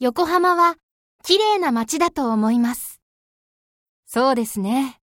横浜は綺麗な街だと思います。そうですね。